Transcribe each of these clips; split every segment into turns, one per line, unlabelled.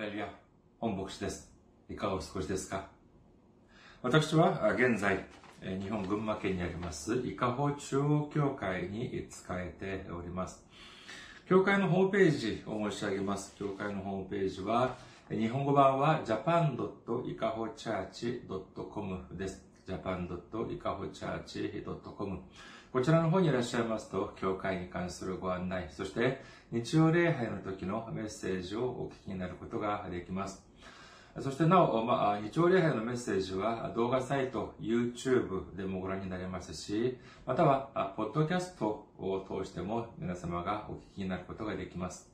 ハレルヤ、本牧師です。いかがお過ごしですか？私は現在、日本群馬県にあります、伊香保中央教会に仕えております。教会のホームページを申し上げます。教会のホームページは、日本語版は japan.ikahochurch.com です。japan.ikahochurch.com こちらの方にいらっしゃいますと、教会に関するご案内、そして日曜礼拝の時のメッセージをお聞きになることができます。そしてなお、まあ、日曜礼拝のメッセージは動画サイト、YouTube でもご覧になれますし、または、ポッドキャストを通しても皆様がお聞きになることができます。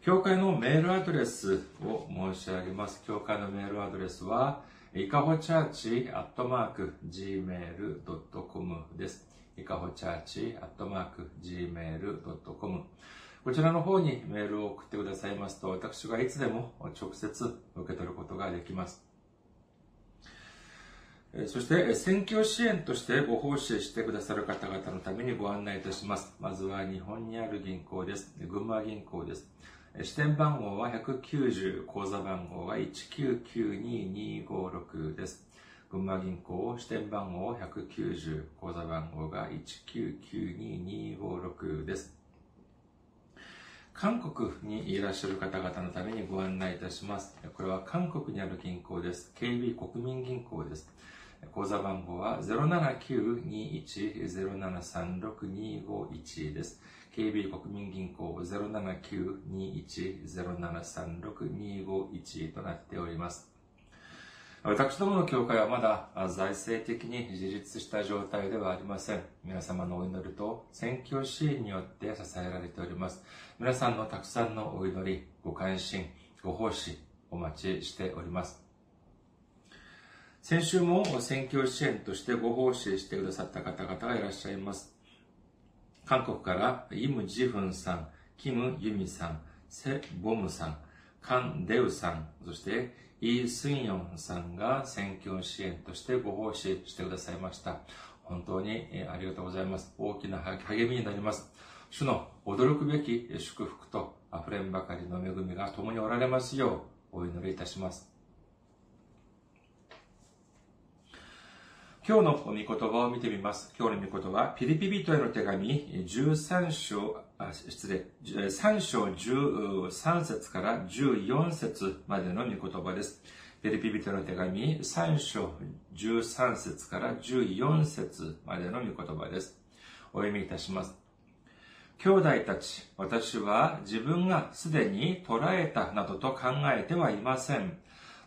教会のメールアドレスを申し上げます。教会のメールアドレスは、いかほチャーチアットマーク gmail.com です。いかほチャーチアットマーク gmail.com こちらの方にメールを送ってくださいますと、私がいつでも直接受け取ることができます。そして、選挙支援としてご奉仕してくださる方々のためにご案内いたします。まずは日本にある銀行です。群馬銀行です。支店番号は190、口座番号は1992256です。群馬銀行支店番号190、口座番号が1992256です。韓国にいらっしゃる方々のためにご案内いたします。これは韓国にある銀行です。KB 国民銀行です。口座番号は079-21-0736-251です。KB 国民銀行079-21-0736-251となっております。私どもの教会はまだ財政的に自立した状態ではありません。皆様のお祈りと選挙支援によって支えられております。皆さんのたくさんのお祈り、ご関心、ご奉仕、お待ちしております。先週も選挙支援としてご奉仕してくださった方々がいらっしゃいます。韓国からイム・ジフンさん、キム・ユミさん、セ・ボムさん、カン・デウさん、そしてイ・スンヨンさんが選挙支援としてご奉仕してくださいました。本当にありがとうございます。大きな励みになります。主の驚くべき祝福と溢れんばかりの恵みが共におられますようお祈りいたします。今日の御言葉を見てみます。今日の御言葉は、ピリピ人への手紙13章、あ失礼、3章13節から14節までの御言葉です。ピリピ人への手紙3章13節から14節までの御言葉です。お読みいたします。兄弟たち、私は自分がすでに捉えたなどと考えてはいません。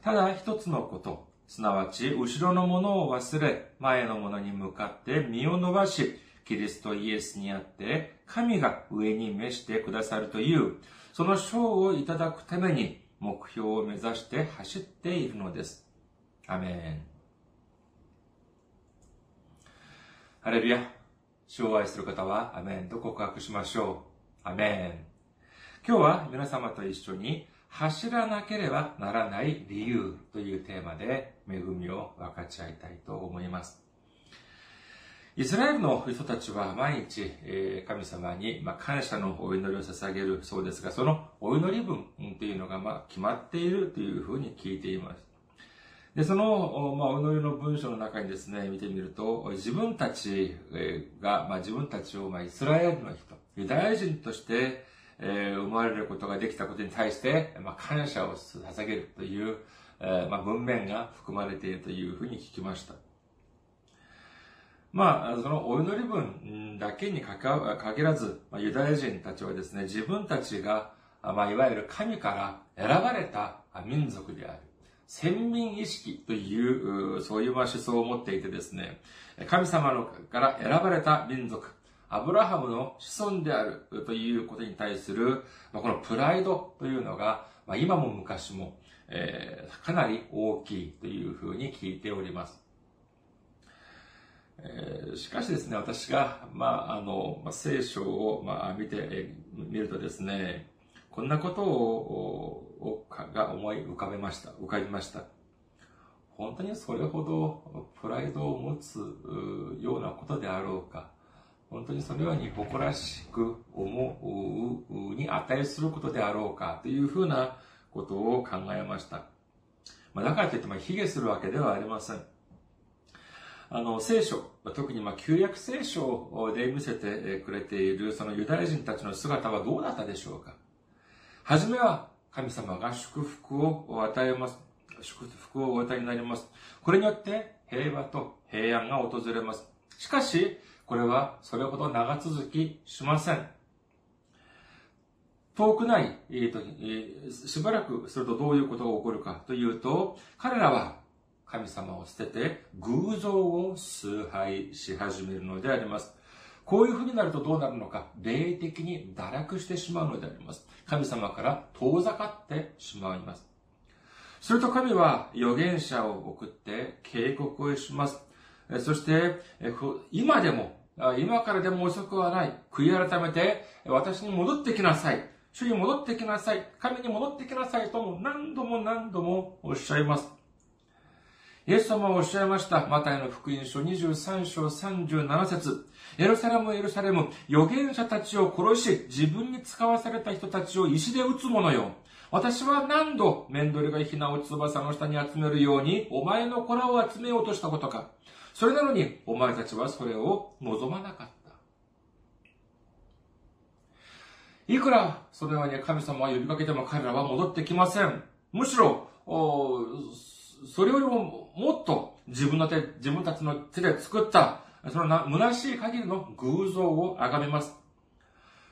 ただ一つのこと、すなわち、後ろのものを忘れ、前のものに向かって身を伸ばし、キリストイエスにあって、神が上に召してくださるという、その賞をいただくために、目標を目指して走っているのです。アメン。ハレルヤ。主を愛する方は、アメンと告白しましょう。アメン。今日は皆様と一緒に、走らなければならない理由というテーマで恵みを分かち合いたいと思います。イスラエルの人たちは毎日神様に感謝のお祈りを捧げるそうですが、そのお祈り文というのが決まっているというふうに聞いています。で、その、まあ、お祈りの文章の中にですね、見てみると、自分たちが、まあ、自分たちを、まあ、イスラエルの人、ユダヤ人として、えー、生まれることができたことに対して、まあ、感謝を捧げるという、えー、まあ、文面が含まれているというふうに聞きました。まあ、そのお祈り文だけにかか限らず、まあ、ユダヤ人たちはですね、自分たちが、まあ、いわゆる神から選ばれた民族である。先民意識という、そういう思想を持っていてですね、神様のから選ばれた民族、アブラハムの子孫であるということに対する、このプライドというのが、今も昔も、えー、かなり大きいというふうに聞いております。えー、しかしですね、私が、まあ、あの、聖書を、まあ、見てみるとですね、こんなことを、が思い浮かべました。浮かびました。本当にそれほどプライドを持つようなことであろうか。本当にそのように誇らしく思うに値することであろうかというふうなことを考えました。まあ、だからといっても、卑下するわけではありません。あの、聖書、特にまあ旧約聖書で見せてくれているそのユダヤ人たちの姿はどうだったでしょうかはじめは神様が祝福を与えます。祝福をお与えになります。これによって平和と平安が訪れます。しかし、これはそれほど長続きしません。遠くない、えーとしばらくするとどういうことが起こるかというと、彼らは神様を捨てて偶像を崇拝し始めるのであります。こういうふうになるとどうなるのか、霊的に堕落してしまうのであります。神様から遠ざかってしまいます。すると神は預言者を送って警告をします。そして、今でも、今からでも遅くはない。悔い改めて、私に戻ってきなさい。主に戻ってきなさい。神に戻ってきなさいとも何度も何度もおっしゃいます。イエス様はおっしゃいました。マタイの福音書23章37節エルサレムエルサレム、預言者たちを殺し、自分に使わされた人たちを石で撃つ者よ。私は何度、メンドレがヒナを翼の下に集めるように、お前の子らを集めようとしたことか。それなのに、お前たちはそれを望まなかった。いくら、そのように神様は呼びかけても彼らは戻ってきません。むしろ、それよりももっと自分の手、自分たちの手で作った、そのな、虚しい限りの偶像を崇めます。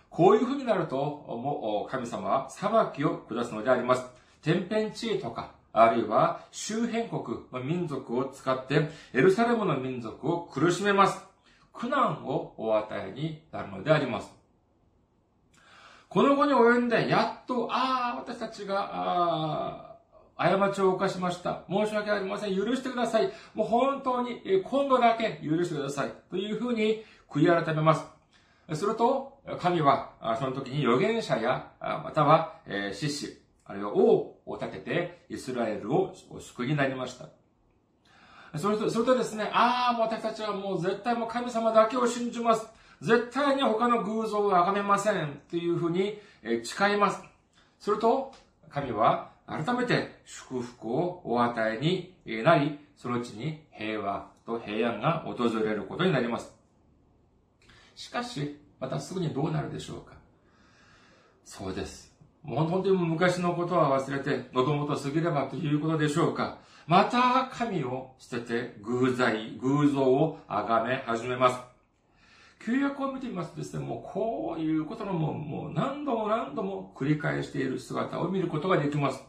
こういう風になると、もう神様は裁きを下すのであります。天変地異とか、あるいは周辺国、民族を使ってエルサレムの民族を苦しめます。苦難をお与えになるのであります。この後に及んで、やっと、ああ、私たちが、過ちを犯しました。申し訳ありません。許してください。もう本当に、今度だけ許してください。というふうに悔い改めます。すると、神は、その時に預言者や、または、獅子、あるいは王を立てて、イスラエルを救いになりました。それと、それとですね、ああ、もう私たちはもう絶対もう神様だけを信じます。絶対に他の偶像を崇めません。というふうに誓います。すると、神は改めて祝福をお与えになり、そのうちに平和と平安が訪れることになります。しかし、またすぐにどうなるでしょうかそうです。本当に昔のことは忘れて、喉元過ぎればということでしょうかまた神を捨てて偶罪、偶像を崇め始めます。旧約を見てみますとですね、もうこういうことのもうもう何度も何度も繰り返している姿を見ることができます。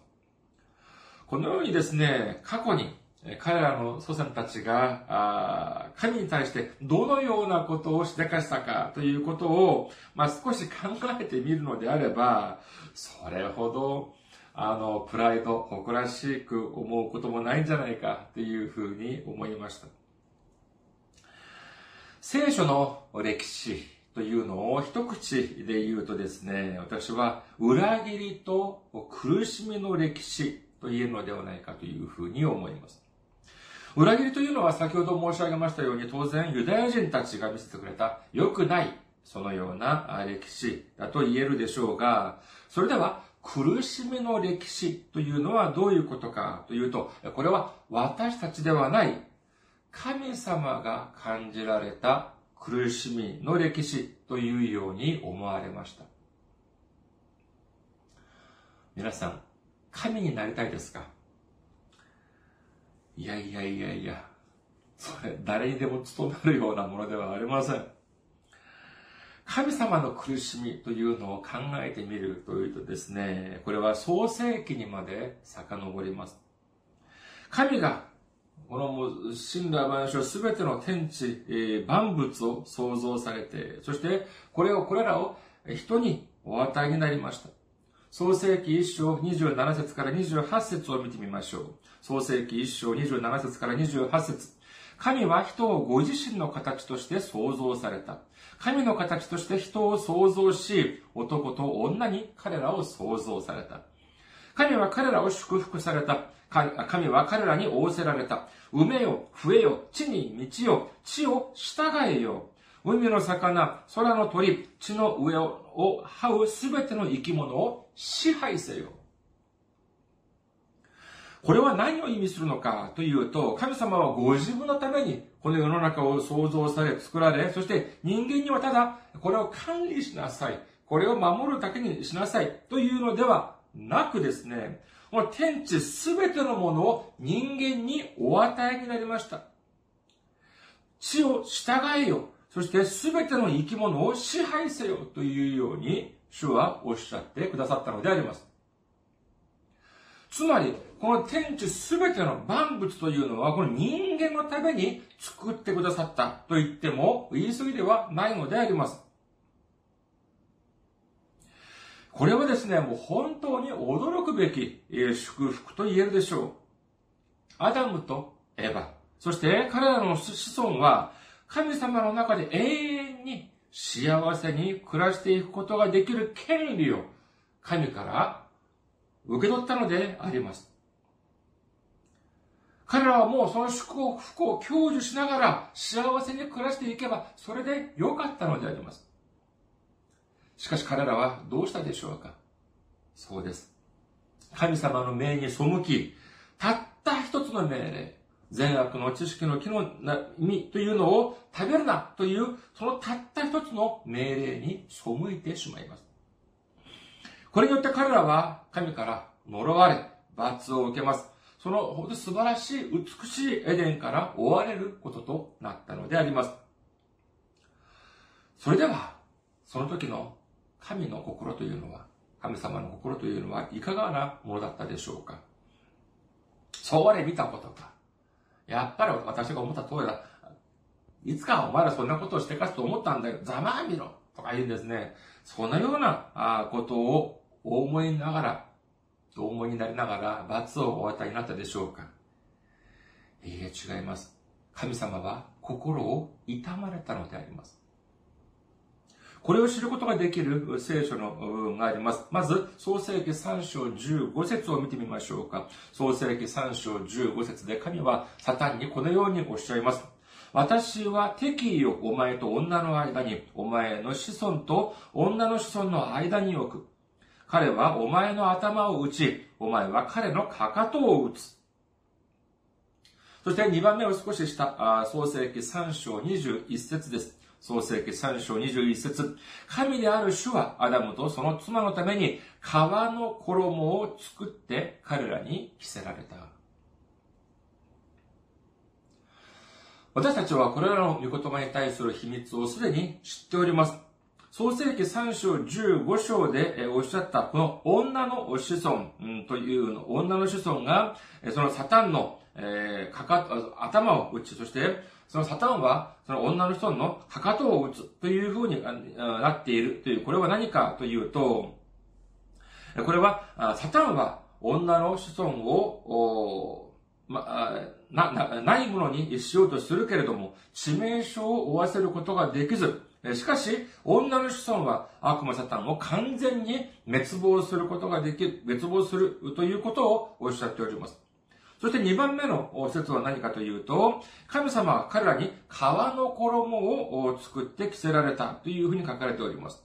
このようにですね、過去に彼らの祖先たちが、神に対してどのようなことをしでかしたかということを、まあ、少し考えてみるのであれば、それほど、あの、プライド、誇らしく思うこともないんじゃないかというふうに思いました。聖書の歴史というのを一口で言うとですね、私は裏切りと苦しみの歴史と言えるのではないかというふうに思います。裏切りというのは先ほど申し上げましたように当然ユダヤ人たちが見せてくれた良くないそのような歴史だと言えるでしょうが、それでは苦しみの歴史というのはどういうことかというと、これは私たちではない神様が感じられた苦しみの歴史というように思われました。皆さん、神になりたいですか？いやいやいやいや、それ誰にでも務まるようなものではありません。神様の苦しみというのを考えてみるというとですね、これは創世記にまで遡ります。神が、この神羅万象すべての天地、万物を創造されて、そしてこれを、これらを人にお与えになりました。創世記1章27節から28節を見てみましょう。創世記1章27節から28節神は人をご自身の形として創造された。神の形として人を創造し、男と女に彼らを創造された。神は彼らを祝福された。神は彼らに仰せられた。埋めよ、増えよ、地に道よ、地を従えよ。海の魚、空の鳥、地の上を這うすべての生き物を支配せよ。これは何を意味するのかというと、神様はご自分のためにこの世の中を創造され、作られ、そして人間にはただこれを管理しなさい。これを守るだけにしなさいというのではなくですね、この天地すべてのものを人間にお与えになりました。地を従えよ。そしてすべての生き物を支配せよというように主はおっしゃってくださったのであります。つまり、この天地すべての万物というのは、この人間のために作ってくださったと言っても言い過ぎではないのであります。これはですね、もう本当に驚くべき祝福と言えるでしょう。アダムとエヴァ、そして彼らの子孫は神様の中で永遠に幸せに暮らしていくことができる権利を神から受け取ったのであります。彼らはもうその祝福を享受しながら幸せに暮らしていけばそれで良かったのであります。しかし彼らはどうしたでしょうか？そうです。神様の命に背き、たった一つの命令、善悪の知識の木の実というのを食べるなという、そのたった一つの命令に背いてしまいます。これによって彼らは神から呪われ、罰を受けます。そのほど素晴らしい、美しいエデンから追われることとなったのであります。それでは、その時の神の心というのは、神様の心というのはいかがなものだったでしょうか？そうれ見たことか。やっぱり私が思った通りだ。いつかお前らそんなことをしてかすと思ったんだよ。ざまあみろとか言うんですね。そのようなことを思いながら、お思いになりながら罰をお与えになったでしょうかいいえ、違います。神様は心を痛まれたのであります。これを知ることができる聖書の部分があります。まず、創世記3章15節を見てみましょうか。創世記3章15節で神はサタンにこのようにおっしゃいます。私は敵意をお前と女の間に、お前の子孫と女の子孫の間に置く。彼はお前の頭を打ち、お前は彼のかかとを打つ。そして2番目を少しした、創世記3章21節です。創世記3章21節神である主はアダムとその妻のために皮の衣を作って彼らに着せられた。私たちはこれらの御言葉に対する秘密をすでに知っております。創世記3章15章でおっしゃったこの女の子孫という、女の子孫がそのサタンのかか頭を打ち、そしてそのサタンは、その女の人のかかとを打つ。というふうになっている。という、これは何かというと、これは、サタンは女の子孫を、ま、な、な、ないものにしようとするけれども、致命傷を負わせることができず、しかし、女の子孫は悪魔サタンを完全に滅亡することができる、滅亡するということをおっしゃっております。そして2番目の説は何かというと、神様は彼らに皮の衣を作って着せられたというふうに書かれております。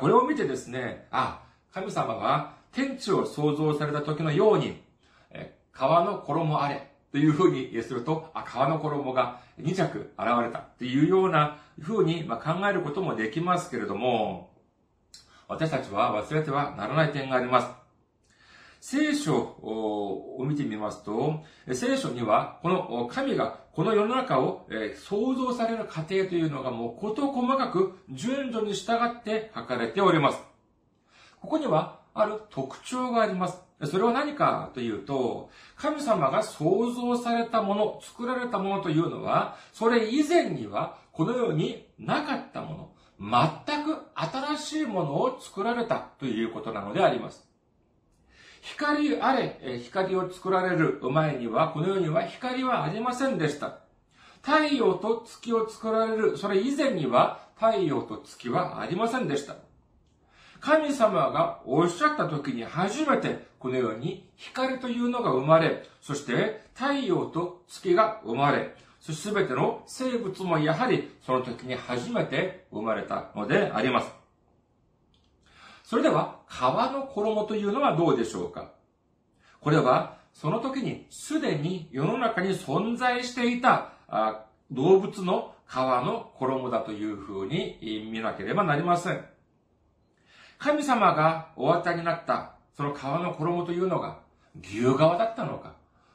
これを見てですね、あ、神様が天地を創造された時のように、え皮の衣あれというふうにすると、あ、皮の衣が2着現れたというようなふうに考えることもできますけれども、私たちは忘れてはならない点があります。聖書を見てみますと、聖書には、この神がこの世の中を創造される過程というのがもう事細かく順序に従って書かれております。ここにはある特徴があります。それは何かというと、神様が創造されたもの、作られたものというのは、それ以前にはこの世になかったもの、全く新しいものを作られたということなのであります。光あれ、光を作られる前には、この世には光はありませんでした。太陽と月を作られる、それ以前には太陽と月はありませんでした。神様がおっしゃった時に初めてこのように光というのが生まれ、そして太陽と月が生まれ、そして全ての生物もやはりその時に初めて生まれたのであります。それでは、皮の衣というのはどうでしょうか？これは、その時にすでに世の中に存在していた動物の皮の衣だというふうに見なければなりません。神様がお与えになったその皮の衣というのが牛側だったのか、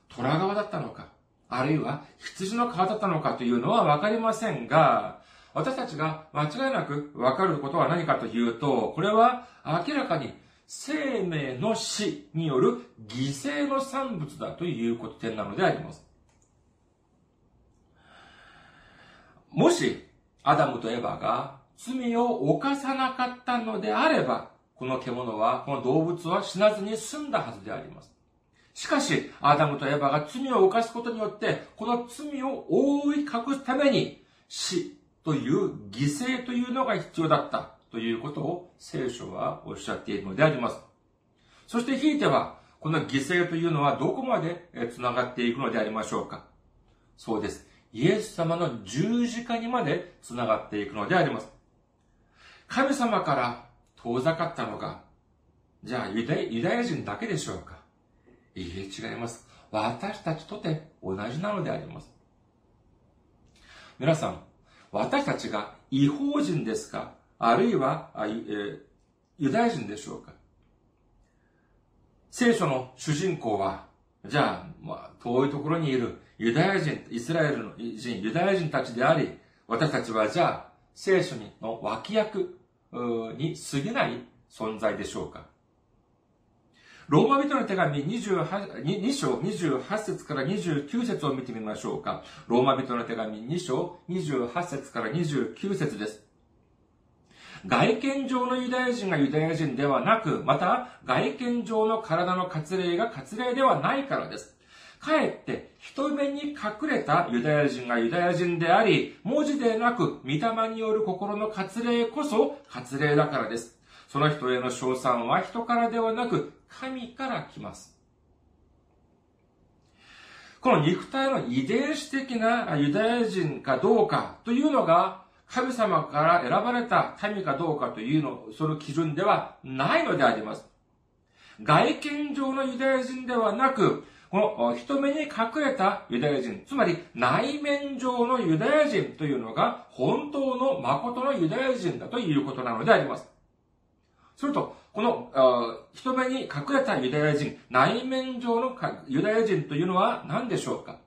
虎側だったのか、あるいは羊の皮だったのかというのはわかりませんが、私たちが間違いなくわかることは何かというと、これは明らかに生命の死による犠牲の産物だということ点なのであります。もし、アダムとエバが罪を犯さなかったのであれば、この獣は、この動物は死なずに済んだはずであります。しかし、アダムとエバが罪を犯すことによって、この罪を覆い隠すために、死という犠牲というのが必要だったということを聖書はおっしゃっているのであります。そしてひいては、この犠牲というのはどこまで繋がっていくのでありましょうかそうです。イエス様の十字架にまで繋がっていくのであります。神様から遠ざかったのが、じゃあユダユダヤ人だけでしょうか？いいえ、違います。私たちとて同じなのであります。皆さん、私たちが違法人ですか？あるいは、えー、ユダヤ人でしょうか？聖書の主人公は、じゃあ、まあ、遠いところにいるユダヤ人、イスラエルの人、ユダヤ人たちであり、私たちはじゃあ、聖書の脇役に過ぎない存在でしょうかローマ人の手紙 28, 2章28節から29節を見てみましょうか。ローマ人の手紙2章28節から29節です。外見上のユダヤ人がユダヤ人ではなく、また外見上の体の割礼が割礼ではないからです。かえって人目に隠れたユダヤ人がユダヤ人であり、文字でなく、御霊による心の割礼こそ割礼だからです。その人への称賛は人からではなく、神から来ます。この肉体の遺伝子的なユダヤ人かどうかというのが、神様から選ばれた民かどうかというの、その基準ではないのであります。外見上のユダヤ人ではなく、この人目に隠れたユダヤ人、つまり内面上のユダヤ人というのが本当の誠のユダヤ人だということなのであります。すると、この、人目に隠れたユダヤ人、内面上のユダヤ人というのは何でしょうか？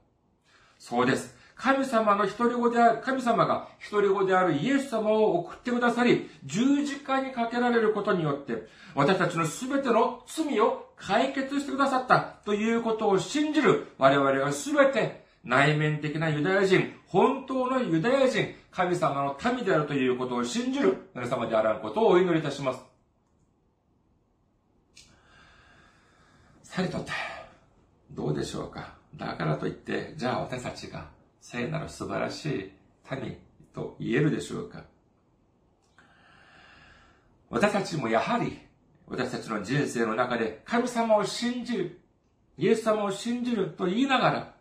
そうです。神様の一人子である、神様が一人子であるイエス様を送ってくださり、十字架にかけられることによって、私たちの全ての罪を解決してくださったということを信じる我々が全て内面的なユダヤ人、本当のユダヤ人、神様の民であるということを信じる皆様であらんことをお祈りいたします。さりとって、どうでしょうか。だからといって、じゃあ私たちが聖なる素晴らしい民と言えるでしょうか。私たちもやはり、私たちの人生の中で神様を信じる、イエス様を信じると言いながら、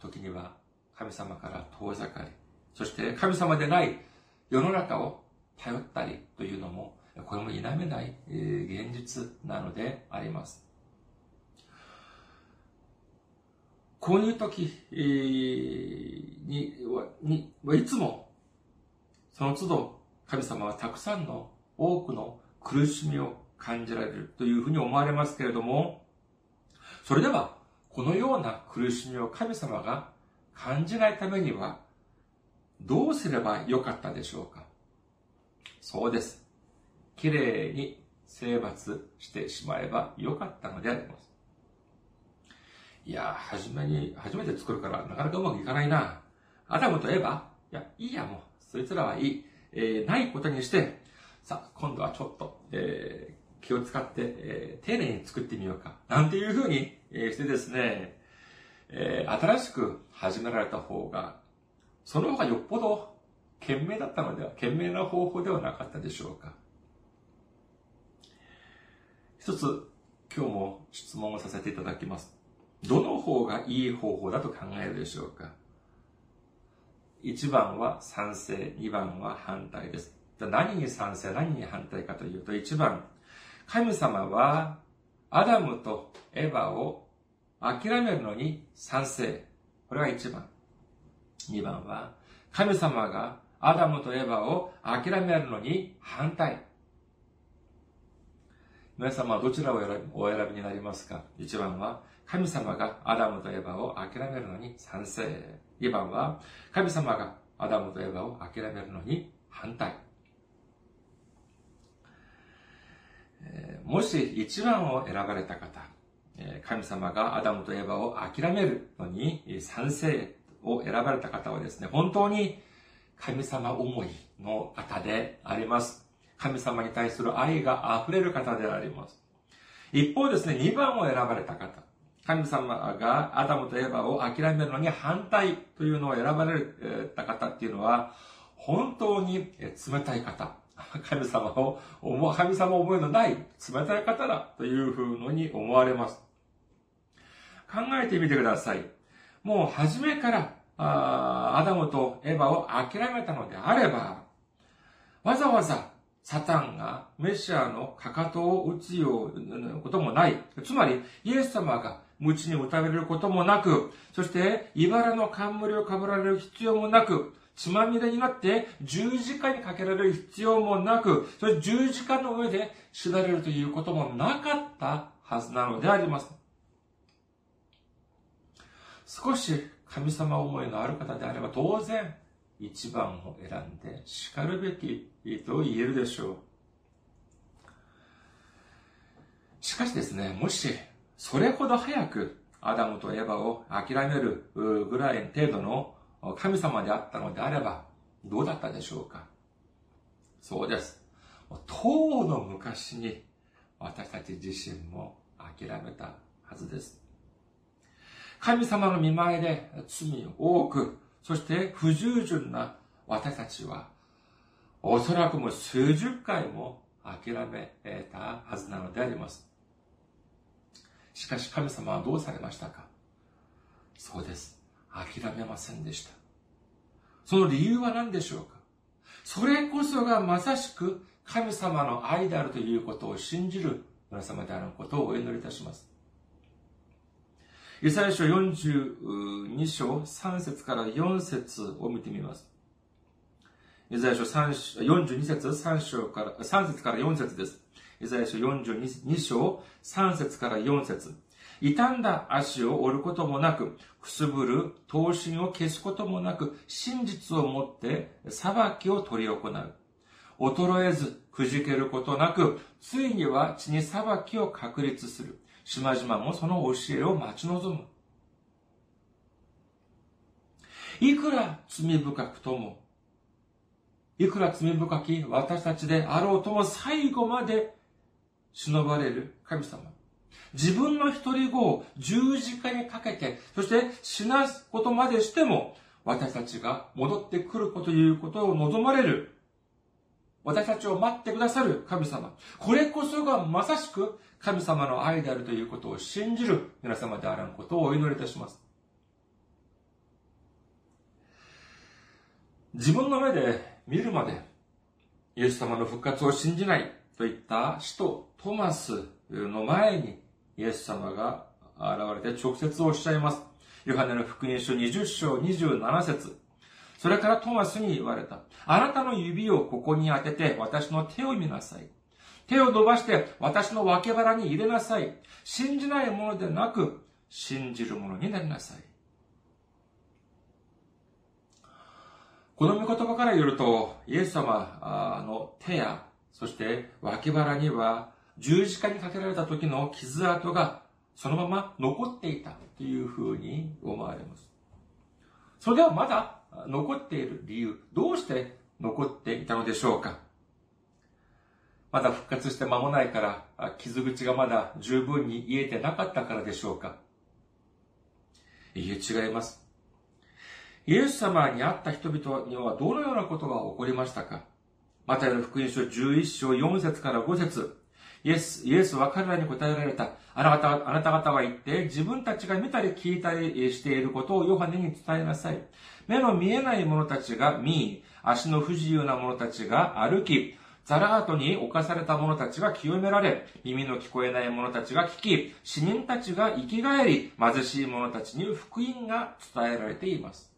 時には神様から遠ざかり、そして神様でない世の中を頼ったりというのも、これも否めない現実なのであります。こういう時ににいつもその都度神様はたくさんの多くの苦しみを感じられるというふうに思われますけれども、それではこのような苦しみを神様が感じないためにはどうすればよかったでしょうか？そうです。綺麗に征伐してしまえばよかったのであります。いや、初めに、初めて作るからなかなかうまくいかないな。アダムといえば、いや、いいやもう、そいつらはいい。えー、ないことにして、さあ、今度はちょっと、えー、気を使って、えー、丁寧に作ってみようか。なんていうふうに、えー、してですね、えー、新しく始められた方が、その方がよっぽど賢明だったのでは、賢明な方法ではなかったでしょうか。一つ、今日も質問をさせていただきます。どの方がいい方法だと考えるでしょうか？1番は賛成、2番は反対です。何に賛成、何に反対かというと、1番、神様はアダムとエヴァを諦めるのに賛成。これは1番。2番は、神様がアダムとエヴァを諦めるのに反対。皆様はどちらをお選びになりますか ?1 番は、神様がアダムとエヴァを諦めるのに賛成。2番は、神様がアダムとエヴァを諦めるのに反対。もし1番を選ばれた方、神様がアダムとエヴァを諦めるのに賛成を選ばれた方はですね、本当に神様思いの方であります。神様に対する愛が溢れる方であります。一方ですね、2番を選ばれた方。神様がアダムとエヴァを諦めるのに反対というのを選ばれた方っていうのは、本当に冷たい方。神様を思、神様思いのない冷たい方だというふうに思われます。考えてみてください。もう初めからアダムとエヴァを諦めたのであれば、わざわざサタンがメシアのかかとを打つようなこともない。つまり、イエス様が鞭に打たれることもなく、そして、茨の冠をかぶられる必要もなく、血まみれになって十字架にかけられる必要もなく、そして十字架の上で死なれるということもなかったはずなのであります。少し神様思いのある方であれば当然一番を選んで叱るべきと言えるでしょう。しかしですね、もしそれほど早くアダムとエヴァを諦めるぐらい程度の神様であったのであれば、どうだったでしょうか？そうです。当の昔に私たち自身も諦めたはずです。神様の見前で罪を多く、そして不従順な私たちは、おそらくも数十回も諦めたはずなのであります。しかし神様はどうされましたか？そうです。諦めませんでした。その理由は何でしょうか？それこそがまさしく神様の愛であるということを信じる皆様であることをお祈りいたします。イサヤ書42章3節から4節を見てみます。イザヤ書42節3章から、3節から4節です。イザヤ書42章3節から4節傷んだ足を折ることもなく、くすぶる刀身を消すこともなく、真実をもって裁きを取り行う。衰えず、くじけることなく、ついには血に裁きを確立する。島々もその教えを待ち望む。いくら罪深くとも、いくら罪深き私たちであろうとも最後まで忍ばれる神様。自分の一人子を十字架にかけて、そして死なすことまでしても、私たちが戻ってくるこということを望まれる。私たちを待ってくださる神様。これこそがまさしく神様の愛であるということを信じる皆様であらんことをお祈りいたします。自分の目で見るまで、イエス様の復活を信じないといった使徒トマスの前に、イエス様が現れて直接おっしゃいます。ヨハネの福音書20章27節それからトマスに言われた。あなたの指をここに当てて私の手を見なさい。手を伸ばして私の脇腹に入れなさい。信じないものでなく、信じるものになりなさい。この御言葉から言うと、イエス様の手や、そして脇腹には十字架にかけられた時の傷跡がそのまま残っていたというふうに思われます。それではまだ残っている理由、どうして残っていたのでしょうかまだ復活して間もないから、傷口がまだ十分に癒えてなかったからでしょうかいえ、違います。イエス様に会った人々にはどのようなことが起こりましたかマタイの福音書11章4節から5節イエス、イエスは彼らに答えられた。あなた、あなた方は言って、自分たちが見たり聞いたりしていることをヨハネに伝えなさい。目の見えない者たちが見、足の不自由な者たちが歩き、ザラートに侵された者たちが清められ、耳の聞こえない者たちが聞き、死人たちが生き返り、貧しい者たちに福音が伝えられています。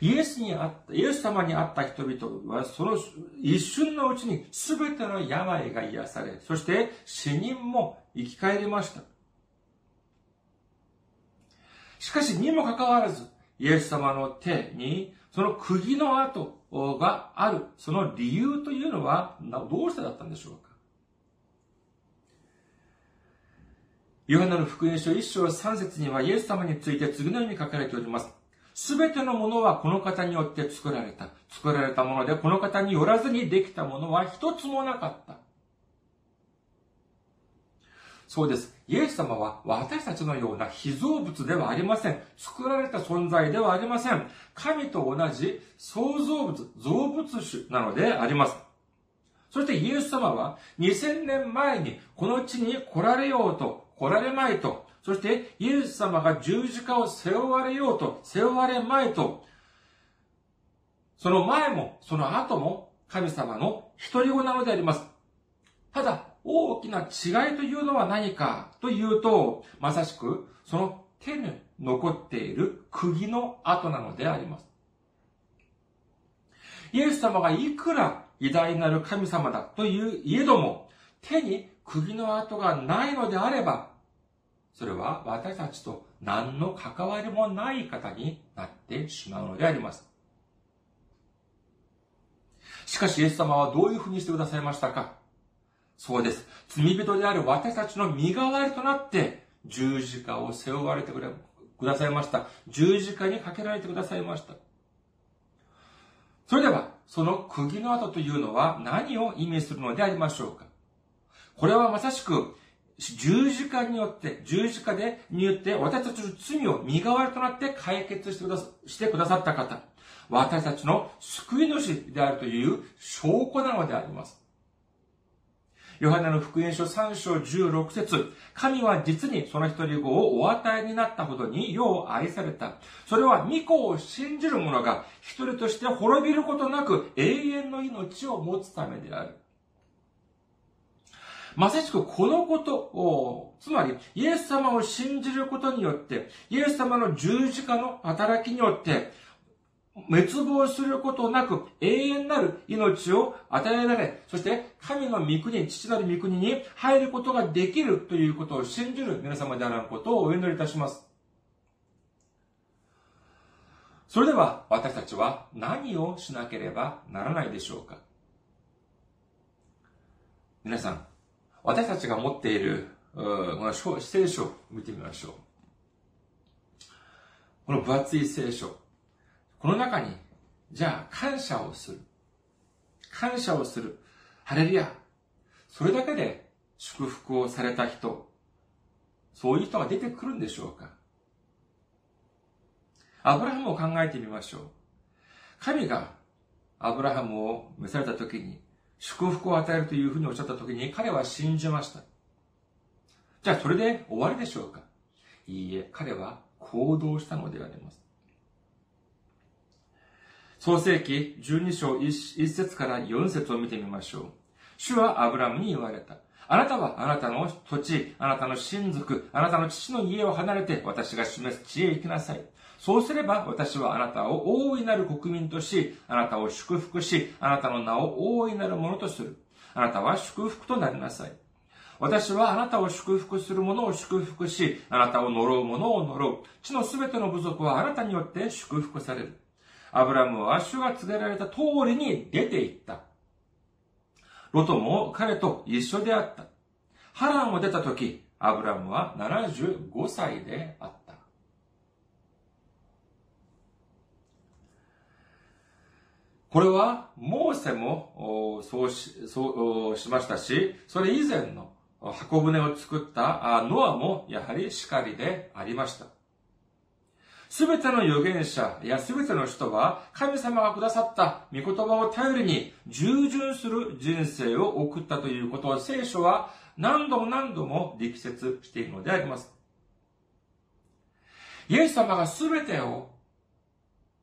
イエスにあった、イエス様に会った人々は、その一瞬のうちに全ての病が癒され、そして死人も生き返りました。しかし、にもかかわらず、イエス様の手に、その釘の跡がある、その理由というのは、どうしてだったんでしょうかヨハネの福音書1章3節にはイエス様について次のように書かれております。すべてのものはこの方によって作られた。作られたもので、この方によらずにできたものは一つもなかった。そうです。イエス様は私たちのような被造物ではありません。作られた存在ではありません。神と同じ創造物、造物種なのであります。そしてイエス様は2000年前にこの地に来られようと、来られまいと、そしてイエス様が十字架を背負われようと、背負われまいと、その前も、その後も神様の一人子なのであります。ただ、大きな違いというのは何かというと、まさしく、その手に残っている釘の跡なのであります。イエス様がいくら偉大なる神様だといういえども、手に釘の跡がないのであれば、それは私たちと何の関わりもない方になってしまうのであります。しかしイエス様はどういうふうにしてくださいましたか？そうです。罪人である私たちの身代わりとなって十字架を背負われてくださいました。十字架にかけられてくださいました。それでは、その釘の跡というのは何を意味するのでありましょうか？これはまさしく十字架によって、十字架で、によって私たちの罪を身代わりとなって解決してくださしてくださった方。私たちの救い主であるという証拠なのであります。ヨハネの福音書3章16節神は実にその一人子をお与えになったほどに世を愛された。それは御子を信じる者が一人として滅びることなく永遠の命を持つためである。まさしくこのことを、つまり、イエス様を信じることによって、イエス様の十字架の働きによって、滅亡することなく永遠なる命を与えられ、そして神の御国、父なる御国に入ることができるということを信じる皆様であることをお祈りいたします。それでは私たちは何をしなければならないでしょうか皆さん、私たちが持っている、この聖書を見てみましょう。この分厚い聖書。この中に、じゃあ感謝をする。感謝をする。ハレルヤ。それだけで祝福をされた人、そういう人が出てくるんでしょうかアブラハムを考えてみましょう。神がアブラハムを召された時に、祝福を与えるというふうにおっしゃった時に彼は信じました。じゃあそれで終わりでしょうかいいえ、彼は行動したのであります。創世記12章 1, 1節から4節を見てみましょう。主はアブラムに言われた。あなたはあなたの土地、あなたの親族、あなたの父の家を離れて私が示す地へ行きなさい。そうすれば私はあなたを大いなる国民とし、あなたを祝福し、あなたの名を大いなるものとする。あなたは祝福となりなさい。私はあなたを祝福する者を祝福し、あなたを呪う者を呪う。地のすべての部族はあなたによって祝福される。アブラムは主が告げられた通りに出て行った。ロトも彼と一緒であった。ハランを出た時、アブラムは75歳であった。これは、モーセもそうしそうしましたし、それ以前の箱舟を作ったノアもやはりしかりでありました。すべての預言者やすべての人は神様がくださった御言葉を頼りに従順する人生を送ったということを聖書は何度も何度も力説しているのであります。イエス様がすべてを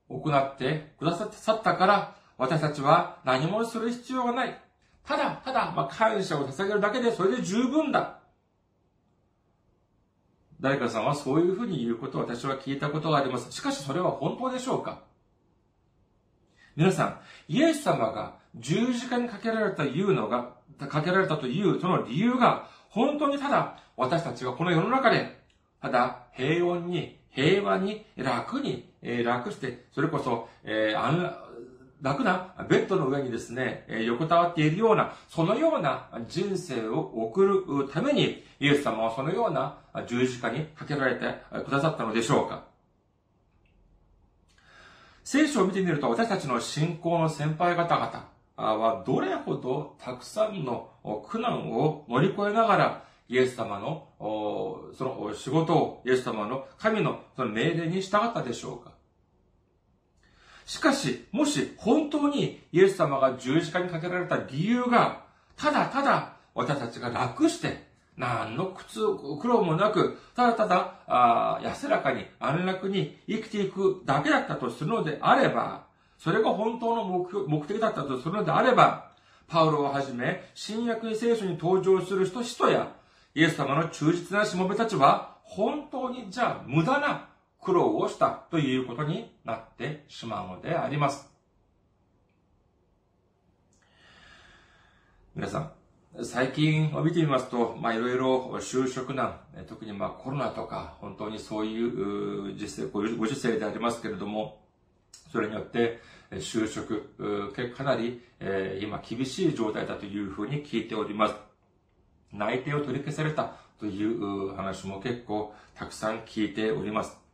行ってくださったから、私たちは何もする必要がない。ただ、ただ、まあ、感謝を捧げるだけでそれで十分だ。誰かさんはそういうふうに言うことを私は聞いたことがあります。しかしそれは本当でしょうか？皆さん、イエス様が十字架にかけられたいうのが、かけられたというその理由が、本当にただ私たちがこの世の中で、ただ平穏に、平和に、楽に、えー、楽して、それこそ、えー、楽なベッドの上にですねえ、横たわっているような、そのような人生を送るために、イエス様はそのような十字架にかけられてくださったのでしょうか。聖書を見てみると、私たちの信仰の先輩方々は、どれほどたくさんの苦難を乗り越えながら、イエス様の、その仕事を、イエス様の神のその命令に従ったでしょうか。しかし、もし本当にイエス様が十字架にかけられた理由が、ただただ私たちが楽して、何の苦痛、苦労もなく、ただただ、あ安らかに安楽に生きていくだけだったとするのであれば、それが本当の目的だったとするのであれば、パウロをはじめ、新約聖書に登場する人々や、イエス様の忠実なしもべたちは、本当にじゃあ無駄な苦労をしたということになってしまうのであります。皆さん、最近を見てみますと、まあいろいろ就職難、特にまあコロナとか、本当にそういう実勢、ご時世でありますけれども、それによって就職、かなり今厳しい状態だというふうに聞いております。内定を取り消されたという話も結構たくさん聞いております。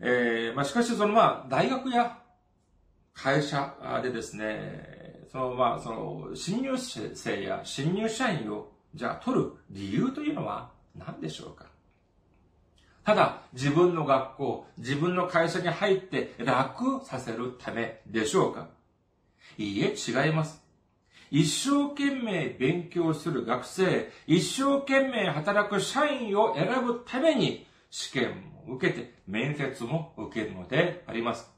えー、まあ、しかしそのまあ、大学や会社でですね、そのまあ、その、新入生や新入社員を、じゃあ取る理由というのは何でしょうか？ただ、自分の学校、自分の会社に入って楽させるためでしょうか？いいえ、違います。一生懸命勉強する学生、一生懸命働く社員を選ぶために試験受けて、面接も受けるのであります。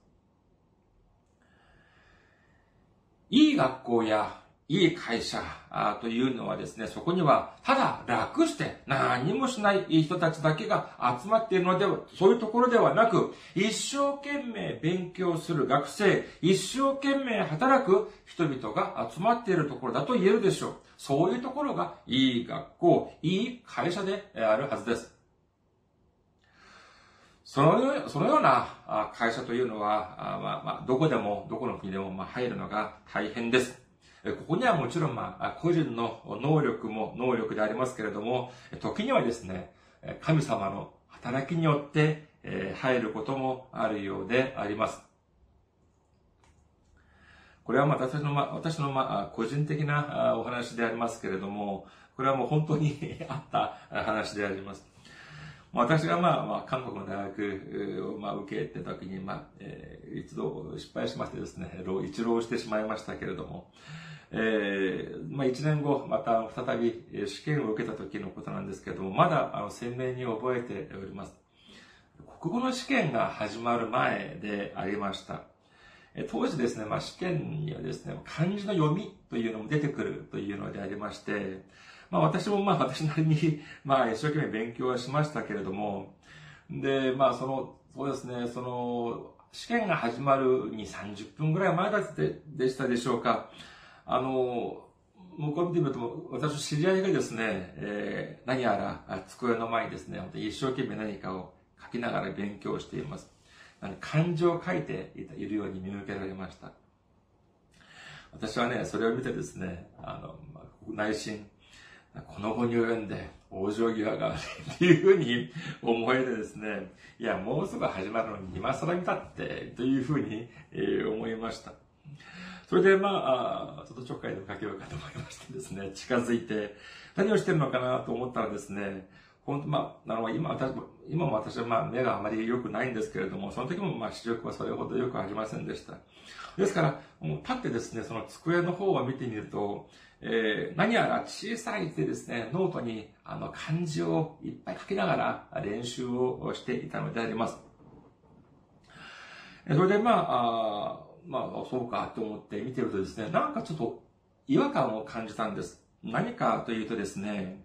いい学校やいい会社というのはですね、そこにはただ楽して何もしない人たちだけが集まっているのでは、そういうところではなく、一生懸命勉強する学生、一生懸命働く人々が集まっているところだと言えるでしょう。そういうところがいい学校、いい会社であるはずです。そのようそのような会社というのは、まあまあ、どこでも、どこの国でもまあ入るのが大変です。ここにはもちろん、まあ、個人の能力も能力でありますけれども、時にはですね、神様の働きによって入ることもあるようであります。これはまあ私の、ま、私のまあ個人的なお話でありますけれども、これはもう本当に あった話であります。私がまあ、まあ、韓国の大学をまあ受けてた時に、まあ、えー、一度失敗しましてですね、一浪してしまいましたけれども、えー、まあ一年後、また再び試験を受けた時のことなんですけれども、まだあの鮮明に覚えております。国語の試験が始まる前でありました。当時ですね、まあ試験にはですね、漢字の読みというのも出てくるというのでありまして、まあ私もまあ私なりに、まあ一生懸命勉強はしましたけれども、で、まあその、そうですね、その、試験が始まる2、30分ぐらい前だってでしたでしょうか。あの、向こう見てみると、私の知り合いがですね、えー、何やら机の前にですね、本当に一生懸命何かを書きながら勉強しています。漢字を書いているように見受けられました。私はね、それを見てですね、あの、内心、この後に及んで、往生際がっていうふうに思えてですね、いや、もうすぐ始まるのに今更見たって、というふうに、えー、思いました。それで、まあ、ちょっとちょっかいでもかけようかと思いましてですね、近づいて、何をしてるのかなと思ったらですね、本当、まあ、あの、今私も、今も私はまあ目があまり良くないんですけれども、その時もまあ視力はそれほど良くありませんでした。ですから、もう立ってですね、その机の方を見てみると、えー、何やら小さい手ですね、ノートにあの漢字をいっぱい書きながら練習をしていたのであります。それでまあ、あまあ、そうかと思って見てるとですね、なんかちょっと違和感を感じたんです。何かというとですね、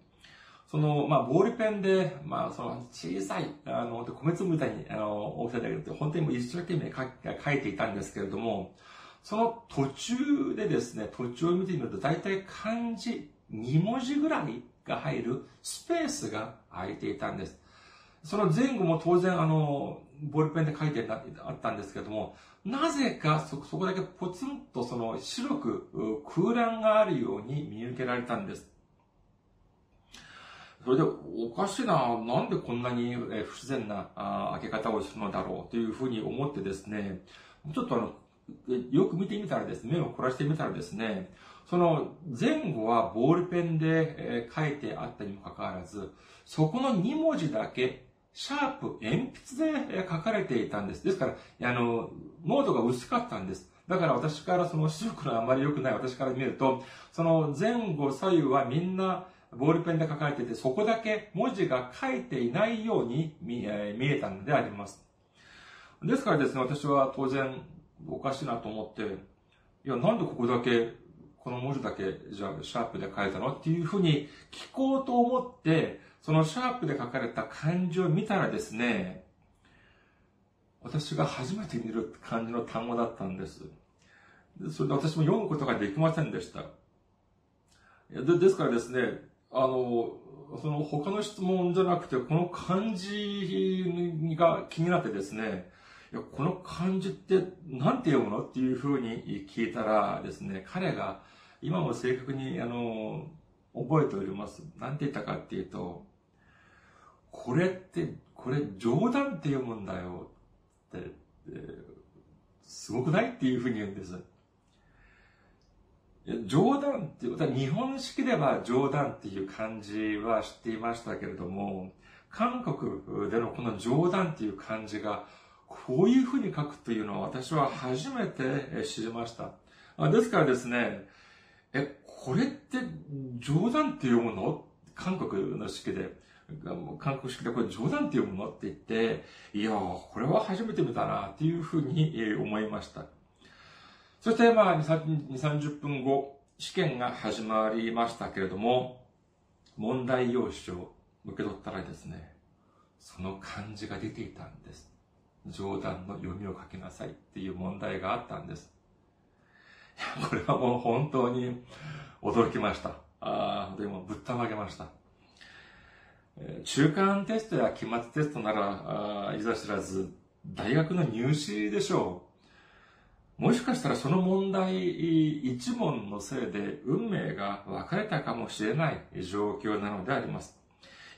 その、まあ、ボールペンで、まあ、その、小さい、あの、米粒みたいに、あの、大きさであげて、本当にもう一生懸命書いていたんですけれども、その途中でですね、途中を見てみると、大体漢字2文字ぐらいが入るスペースが空いていたんです。その前後も当然、あの、ボールペンで書いてあったんですけども、なぜかそ、そこだけポツンとその白く空欄があるように見受けられたんです。それで、おかしいな、なんでこんなに不自然な開け方をするのだろうというふうに思ってですね、ちょっとあの、よく見てみたらですね、目を凝らしてみたらですね、その前後はボールペンで書いてあったにもかかわらず、そこの2文字だけ、シャープ、鉛筆で書かれていたんです。ですから、あの、濃度が薄かったんです。だから私からその視力のあまり良くない私から見ると、その前後左右はみんなボールペンで書かれていて、そこだけ文字が書いていないように見えたのであります。ですからですね、私は当然おかしいなと思って、いや、なんでここだけ、この文字だけ、じゃあ、シャープで書いたの？っていうふうに聞こうと思って、そのシャープで書かれた漢字を見たらですね、私が初めて見る漢字の単語だったんです。それで私も読むことができませんでした。でですからですね、あの、その他の質問じゃなくて、この漢字が気になってですね、この漢字って何て読むの？っていうふうに聞いたらですね、彼が今も正確にあの、覚えております。何て言ったかっていうと、これって、これ冗談って読むんだよって、すごくない？っていうふうに言うんです。冗談っていうことは日本式では冗談っていう漢字は知っていましたけれども、韓国でのこの冗談っていう漢字がこういうふうに書くというのは私は初めて知りました。ですからですね、え、これって冗談って読むの？韓国の式で。韓国式でこれ冗談って読むのって言って、いやこれは初めて見たなっていうふうに思いました。そしてまあ2、30分後、試験が始まりましたけれども、問題用紙を受け取ったらですね、その漢字が出ていたんです。冗談の読みを書きなさいっていう問題があったんです。いや、これはもう本当に驚きました。ああ、でもぶったまげました。中間テストや期末テストなら、あいざ知らず、大学の入試でしょう。もしかしたらその問題一問のせいで運命が分かれたかもしれない状況なのであります。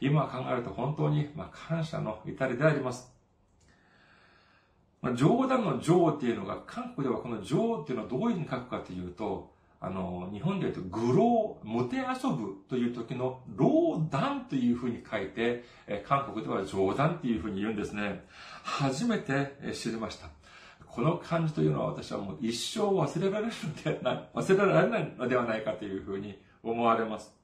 今考えると本当に感謝の至りであります。冗談の情っていうのが、韓国ではこの情っていうのはどういうふうに書くかというと、あの、日本で言うと、愚弄、もてあそぶという時の、老談というふうに書いて、え韓国では冗談っていうふうに言うんですね。初めて知りました。この感じというのは私はもう一生忘れられるので は忘れられないのではないかというふうに思われます。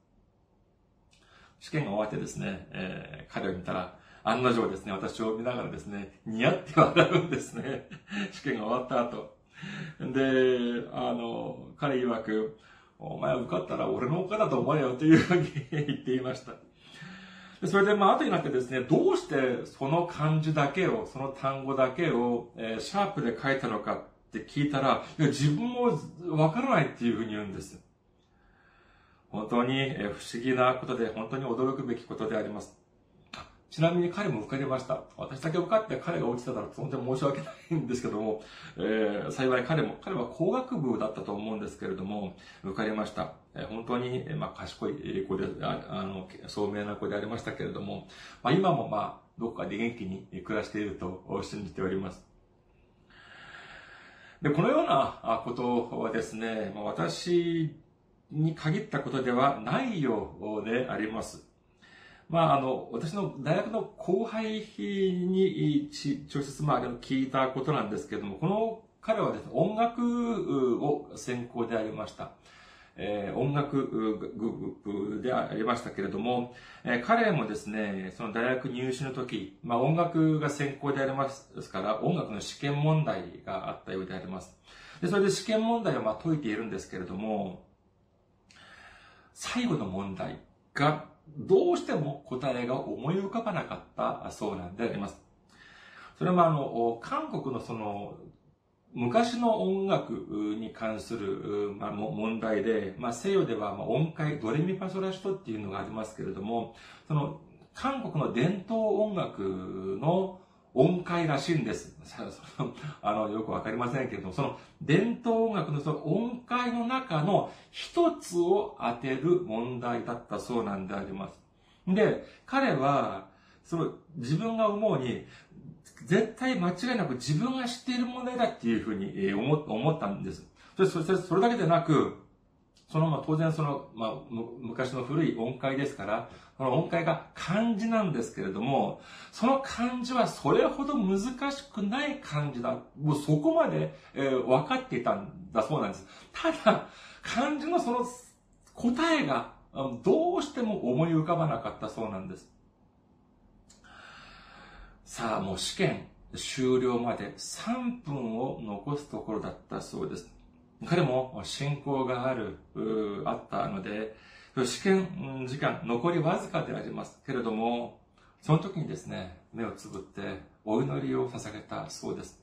試験が終わってですね、えー、彼を見たら、案の定ですね、私を見ながらですね、似合って笑うんですね。試験が終わった後。で、あの、彼曰く、お前受かったら俺のおかだと思えよというふうに言っていました。それで、まあ、後になってですね、どうしてその漢字だけを、その単語だけを、えー、シャープで書いたのかって聞いたら、いや、自分もわからないっていうふうに言うんです。本当に不思議なことで、本当に驚くべきことであります。ちなみに彼も受かりました。私だけ受かって彼が落ちてたら本当に申し訳ないんですけども、えー、幸い彼も、彼は工学部だったと思うんですけれども、受かりました。えー、本当に、まあ、賢い子で、ああの、聡明な子でありましたけれども、まあ、今もまあ、どこかで元気に暮らしていると信じております。で、このようなことはですね、私に限ったことではないようであります。まあ、あの、私の大学の後輩に直接、まあ、聞いたことなんですけれども、この彼はですね、音楽を専攻でありました。えー、音楽グループでありましたけれども、えー、彼もですね、その大学入試の時、まあ音楽が専攻でありますから、音楽の試験問題があったようであります。で、それで試験問題をまあ解いているんですけれども、最後の問題がどうしても答えが思い浮かばなかったそうなんであります。それもあの、韓国のその昔の音楽に関する、まあ、問題で、まあ、西洋では音階、ドレミファソラシトっていうのがありますけれども、その、韓国の伝統音楽の音階らしいんです。あの、よくわかりませんけれども、その伝統音楽のその音階の中の一つを当てる問題だったそうなんであります。で、彼は、その自分が思うに、絶対間違いなく自分が知っている問題だっていうふうに思ったんです。それそれそれだけでなく、その、まあ、当然その、まあ、昔の古い音階ですから、その音階が漢字なんですけれども、その漢字はそれほど難しくない漢字だ。もうそこまで、えー、分かっていたんだそうなんです。ただ、漢字のその答えがどうしても思い浮かばなかったそうなんです。さあ、もう試験終了まで3分を残すところだったそうです。彼も信仰がある、あったので、試験時間残りわずかでありますけれども、その時にですね、目をつぶってお祈りを捧げたそうです。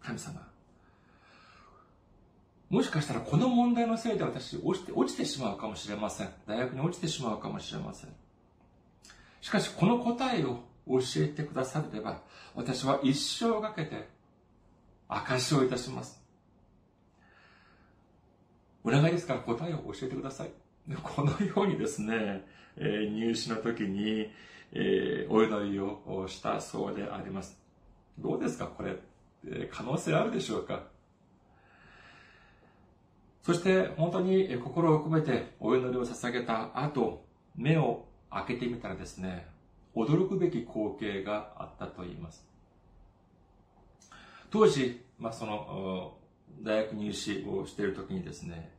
神様。もしかしたらこの問題のせいで私落ちて、落ちてしまうかもしれません。大学に落ちてしまうかもしれません。しかしこの答えを教えてくだされば、私は一生かけて証しをいたします。お願いですから答えを教えてください。このようにですね、え入試の時に、えお祈りをしたそうであります。どうですかこれ、え可能性あるでしょうか？そして本当に心を込めてお祈りを捧げた後、目を開けてみたらですね、驚くべき光景があったと言います。当時、まあ、その、大学入試をしている時にですね、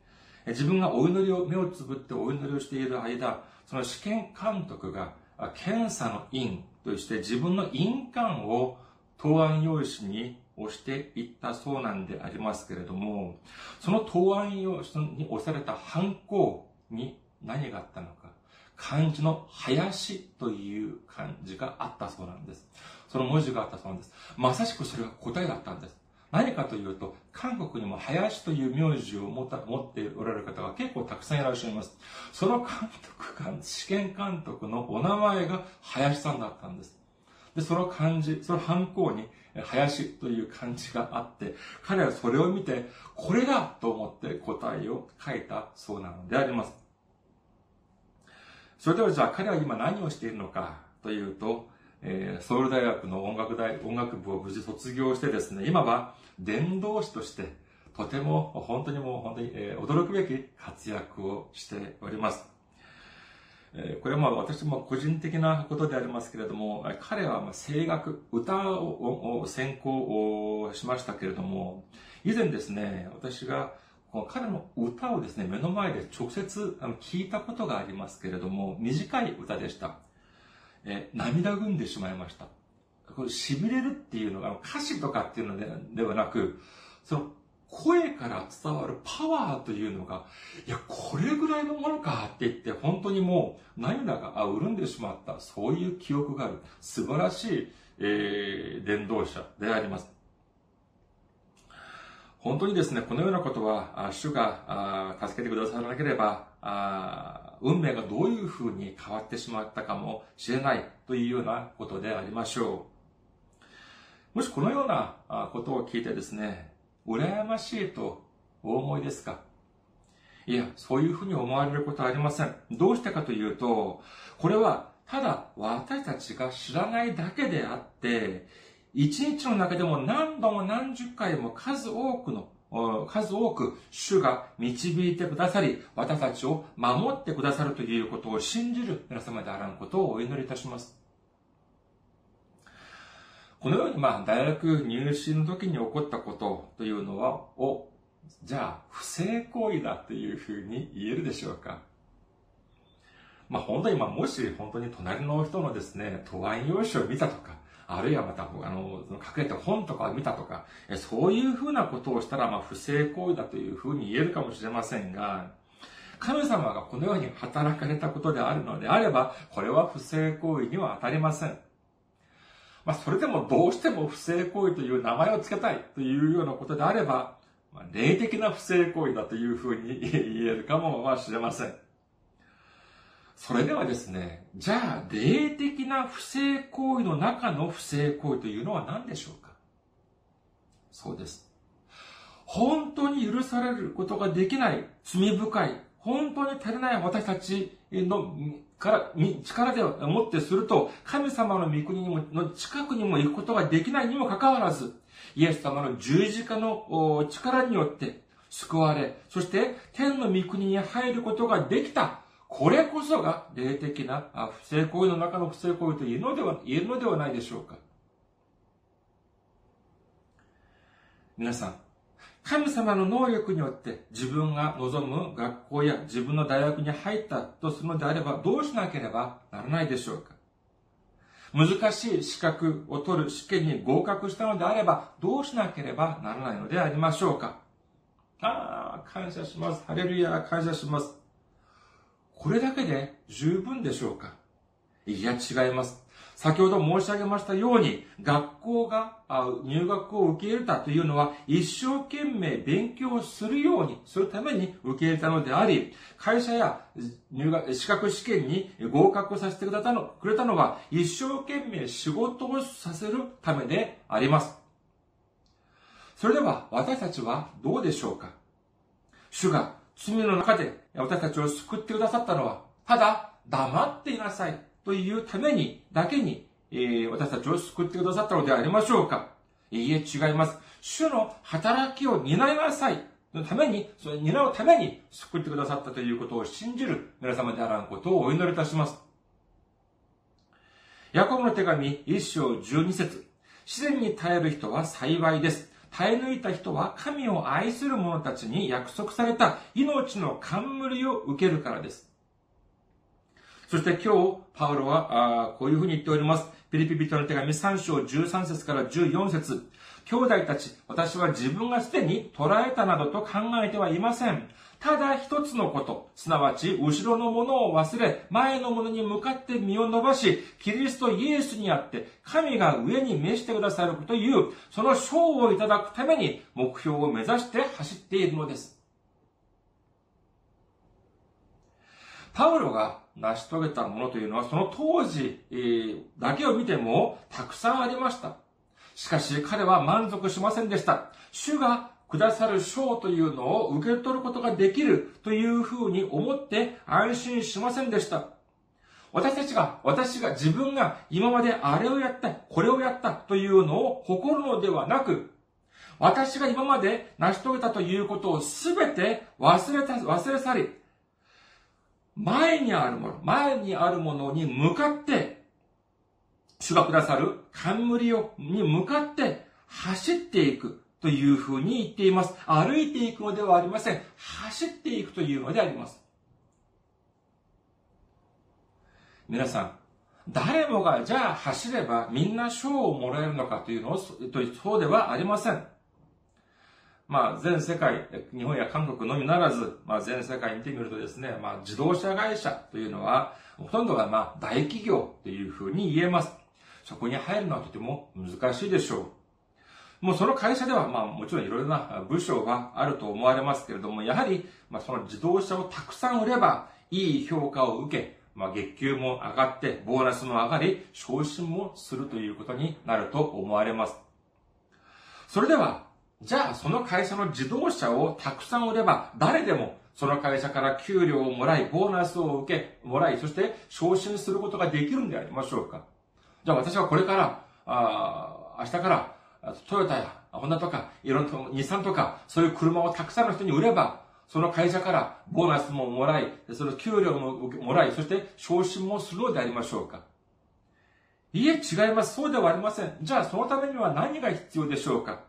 自分がお祈りを、目をつぶってお祈りをしている間、その試験監督が検査の印として自分の印鑑を答案用紙に押していったそうなんでありますけれども、その答案用紙に押されたハンコに何があったのか。漢字の林という漢字があったそうなんです。その文字があったそうなんです。まさしくそれが答えだったんです。何かというと、韓国にも林という名字を持っておられる方が結構たくさんいらっしゃいます。その監督が、試験監督のお名前が林さんだったんです。で、その漢字、その犯行に、林という漢字があって、彼はそれを見て、これだと思って答えを書いたそうなのであります。それではじゃあ彼は今何をしているのかというと、えー、ソウル大学の音楽大、音楽部を無事卒業してですね、今は伝道師として、とても、本当にもう本当に、えー、驚くべき活躍をしております。えー、これはまあ私も個人的なことでありますけれども、彼はま声楽、歌を専攻をしましたけれども、以前ですね、私が彼の歌をですね、目の前で直接聞いたことがありますけれども、短い歌でした。え涙ぐんでしまいました。これ痺れるっていうのが、歌詞とかっていうのではなく、その声から伝わるパワーというのが、いや、これぐらいのものかって言って、本当にもう涙が潤んでしまった、そういう記憶がある、素晴らしい、えー、伝道者であります。本当にですね、このようなことは、主が助けてくださらなければ、運命がどういうふうに変わってしまったかもしれないというようなことでありましょう。もしこのようなことを聞いてですね、羨ましいとお思いですか？いや、そういうふうに思われることはありません。どうしてかというと、これはただ私たちが知らないだけであって、一日の中でも何度も何十回も数多くの数多く主が導いてくださり、私たちを守ってくださるということを信じる皆様であらんことをお祈りいたします。このように、まあ、大学入試の時に起こったことというのは、を、じゃあ、不正行為だというふうに言えるでしょうかまあ、本当に、まあ、もし本当に隣の人のですね、答案用紙を見たとか、あるいはまた、あの、その隠れて本とかを見たとか、そういうふうなことをしたら、まあ、不正行為だというふうに言えるかもしれませんが、神様がこのように働かれたことであるのであれば、これは不正行為には当たりません。まあ、それでもどうしても不正行為という名前を付けたいというようなことであれば、まあ、霊的な不正行為だというふうに言えるかもしれません。それではですね、じゃあ、霊的な不正行為の中の不正行為というのは何でしょうか？そうです。本当に許されることができない罪深い、本当に足りない私たちのから、力でもってすると、神様の御国にもの近くにも行くことができないにもかかわらず、イエス様の十字架の力によって救われ、そして天の御国に入ることができたこれこそが霊的な不正行為の中の不正行為と言えるのでは言えるのではないでしょうか。皆さん、神様の能力によって自分が望む学校や自分の大学に入ったとするのであればどうしなければならないでしょうか難しい資格を取る試験に合格したのであればどうしなければならないのでありましょうかああ、感謝します。ハレルヤ、感謝します。これだけで十分でしょうか？いや、違います。先ほど申し上げましたように、学校が入学を受け入れたというのは、一生懸命勉強するように、するために受け入れたのであり、会社や入学、資格試験に合格させてくれたのくれたのは、一生懸命仕事をさせるためであります。それでは、私たちはどうでしょうか？主が罪の中で私たちを救ってくださったのは、ただ黙っていなさいというためにだけに、えー、私たちを救ってくださったのではありましょうかいいえ、違います。主の働きを担いなさいのために、それ担うために救ってくださったということを信じる皆様であらんことをお祈りいたします。ヤコブの手紙一章十二節自然に耐える人は幸いです。耐え抜いた人は神を愛する者たちに約束された命の冠を受けるからです。そして今日、パウロは、あこういうふうに言っております。ピリピ人の手紙3章13節から14節兄弟たち、私は自分がすでに捉えたなどと考えてはいません。ただ一つのこと、すなわち後ろのものを忘れ、前のものに向かって身を伸ばし、キリストイエスにあって、神が上に召してくださるという、その賞をいただくために目標を目指して走っているのです。パウロが成し遂げたものというのは、その当時、だけを見てもたくさんありました。しかし彼は満足しませんでした。主がくださる賞というのを受け取ることができるというふうに思って安心しませんでした。私たちが、私が自分が今まであれをやった、これをやったというのを誇るのではなく、私が今まで成し遂げたということをすべて忘れた、忘れ去り、前にあるもの、前にあるものに向かって、主がくださる冠を、に向かって走っていく。というふうに言っています。歩いていくのではありません。走っていくというのであります。皆さん、誰もがじゃあ走ればみんな賞をもらえるのかというのを、そうではありません。まあ、全世界、日本や韓国のみならず、まあ、全世界見てみるとですね、まあ、自動車会社というのは、ほとんどがまあ、大企業というふうに言えます。そこに入るのはとても難しいでしょう。もうその会社では、まあもちろんいろいろな部署があると思われますけれども、やはり、まあその自動車をたくさん売れば、いい評価を受け、まあ月給も上がって、ボーナスも上がり、昇進もするということになると思われます。それでは、じゃあその会社の自動車をたくさん売れば、誰でもその会社から給料をもらい、ボーナスを受け、もらい、そして昇進することができるんでありましょうかじゃあ私はこれから、あ明日からトヨタやホンダとか、いろんな、日産とか、そういう車をたくさんの人に売れば、その会社からボーナスももらい、その給料ももらい、そして昇進もするのでありましょうかいえ、違います。そうではありません。じゃあ、そのためには何が必要でしょうか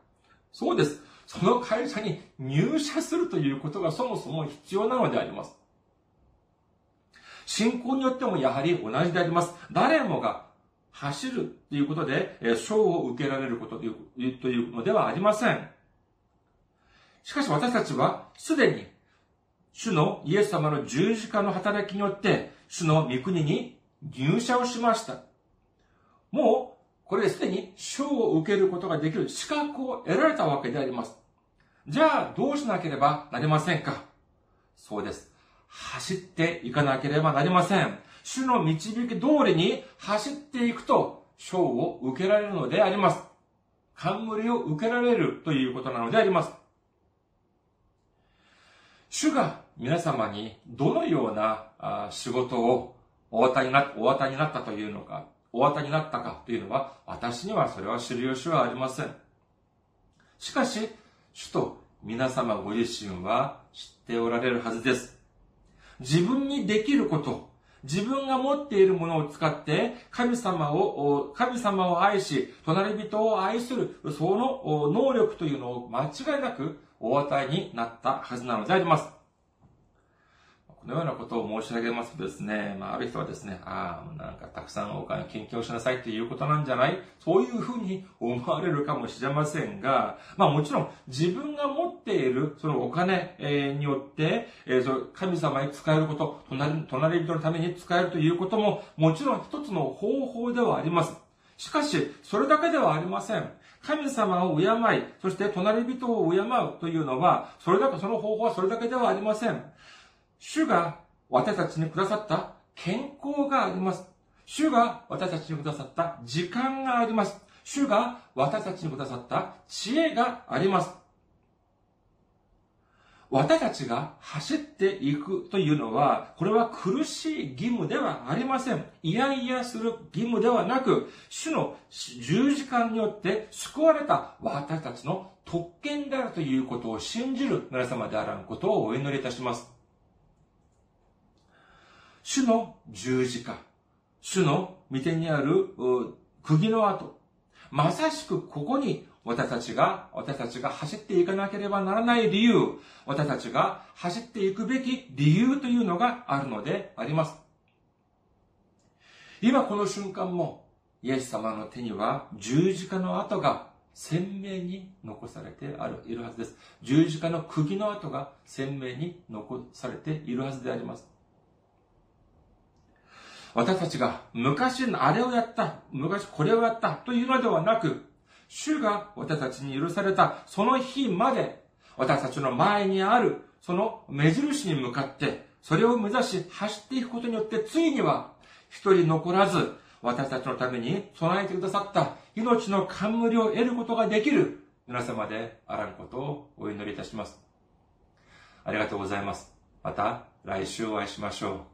そうです。その会社に入社するということがそもそも必要なのであります。信仰によってもやはり同じであります。誰もが走るということで、賞を受けられることというのではありません。しかし私たちはすでに主のイエス様の十字架の働きによって、主の御国に入社をしました。もう、これですでに賞を受けることができる資格を得られたわけであります。じゃあ、どうしなければなりませんかそうです。走っていかなければなりません。主の導き通りに走っていくと、賞を受けられるのであります。冠を受けられるということなのであります。主が皆様にどのような仕事をお渡りになお渡りになったというのか、お渡りになったかというのは、私にはそれは知る由はありません。しかし、主と皆様ご自身は知っておられるはずです。自分にできること、自分が持っているものを使って神様を、神様を愛し、隣人を愛する、その能力というのを間違いなくお与えになったはずなのであります。このようなことを申し上げますとですね、まあ、ある人はですね、ああ、なんかたくさんお金献金をしなさいっていうことなんじゃない？そういうふうに思われるかもしれませんが、まあもちろん自分が持っているそのお金によって、えー、そ神様に使えること、隣隣人のために使えるということももちろん一つの方法ではあります。しかし、それだけではありません。神様を敬い、そして隣人を敬うというのは、それだけ、その方法はそれだけではありません。主が私たちにくださった健康があります。主が私たちにくださった時間があります。主が私たちにくださった知恵があります。私たちが走っていくというのは、これは苦しい義務ではありません。いやいやする義務ではなく、主の十字架によって救われた私たちの特権であるということを信じる皆様であらんことをお祈りいたします。主の十字架、主の御手にある釘の跡、まさしくここに私たちが、私たちが走っていかなければならない理由、私たちが走っていくべき理由というのがあるのであります。今この瞬間も、イエス様の手には十字架の跡が鮮明に残されてある、いるはずです。十字架の釘の跡が鮮明に残されているはずであります。私たちが昔のあれをやった、昔これをやったというのではなく、主が私たちに許されたその日まで、私たちの前にあるその目印に向かって、それを目指し走っていくことによって、ついには一人残らず、私たちのために備えてくださった命の冠を得ることができる皆様であらぬことをお祈りいたします。ありがとうございます。また来週お会いしましょう。